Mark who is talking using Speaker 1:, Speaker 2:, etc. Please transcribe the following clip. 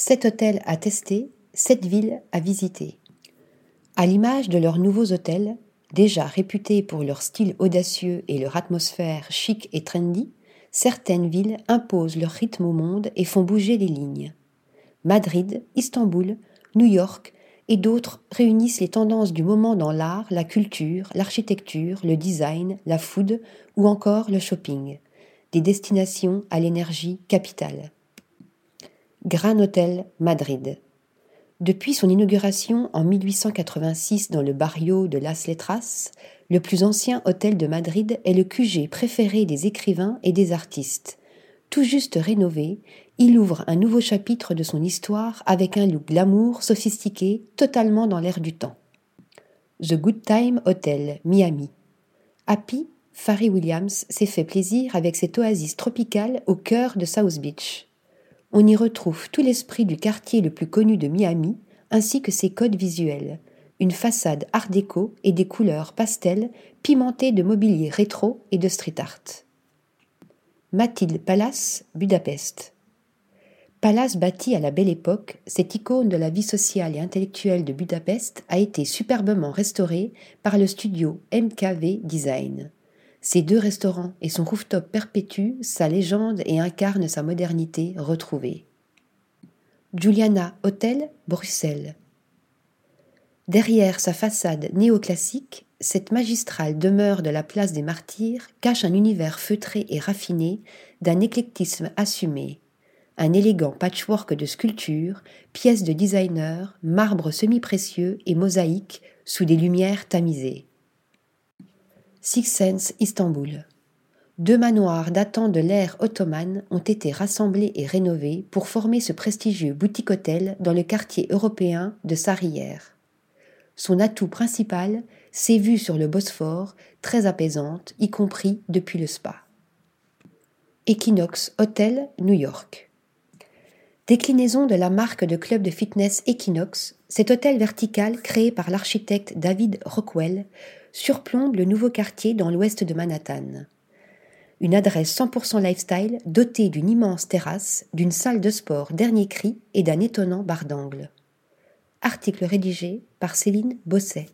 Speaker 1: Sept hôtels à tester, sept villes à visiter. À l'image de leurs nouveaux hôtels, déjà réputés pour leur style audacieux et leur atmosphère chic et trendy, certaines villes imposent leur rythme au monde et font bouger les lignes. Madrid, Istanbul, New York et d'autres réunissent les tendances du moment dans l'art, la culture, l'architecture, le design, la food ou encore le shopping. Des destinations à l'énergie capitale. Gran Hotel Madrid. Depuis son inauguration en 1886 dans le barrio de Las Letras, le plus ancien hôtel de Madrid est le QG préféré des écrivains et des artistes. Tout juste rénové, il ouvre un nouveau chapitre de son histoire avec un look glamour sophistiqué, totalement dans l'air du temps. The Good Time Hotel, Miami. Happy, Farry Williams s'est fait plaisir avec cette oasis tropicale au cœur de South Beach on y retrouve tout l'esprit du quartier le plus connu de Miami, ainsi que ses codes visuels, une façade art déco et des couleurs pastel pimentées de mobilier rétro et de street art. Mathilde Palace, Budapest. Palace bâti à la belle époque, cette icône de la vie sociale et intellectuelle de Budapest a été superbement restaurée par le studio MKV Design. Ces deux restaurants et son rooftop perpétuent sa légende et incarnent sa modernité retrouvée. Juliana Hotel, Bruxelles. Derrière sa façade néoclassique, cette magistrale demeure de la place des martyrs cache un univers feutré et raffiné, d'un éclectisme assumé. Un élégant patchwork de sculptures, pièces de designer, marbre semi-précieux et mosaïques sous des lumières tamisées. Six Sense Istanbul. Deux manoirs datant de l'ère ottomane ont été rassemblés et rénovés pour former ce prestigieux boutique-hôtel dans le quartier européen de Sarrières. Son atout principal, ses vues sur le Bosphore, très apaisantes, y compris depuis le spa. Equinox Hotel, New York. Déclinaison de la marque de club de fitness Equinox, cet hôtel vertical créé par l'architecte David Rockwell surplombe le nouveau quartier dans l'ouest de Manhattan. Une adresse 100% lifestyle dotée d'une immense terrasse, d'une salle de sport dernier cri et d'un étonnant bar d'angle. Article rédigé par Céline Bosset.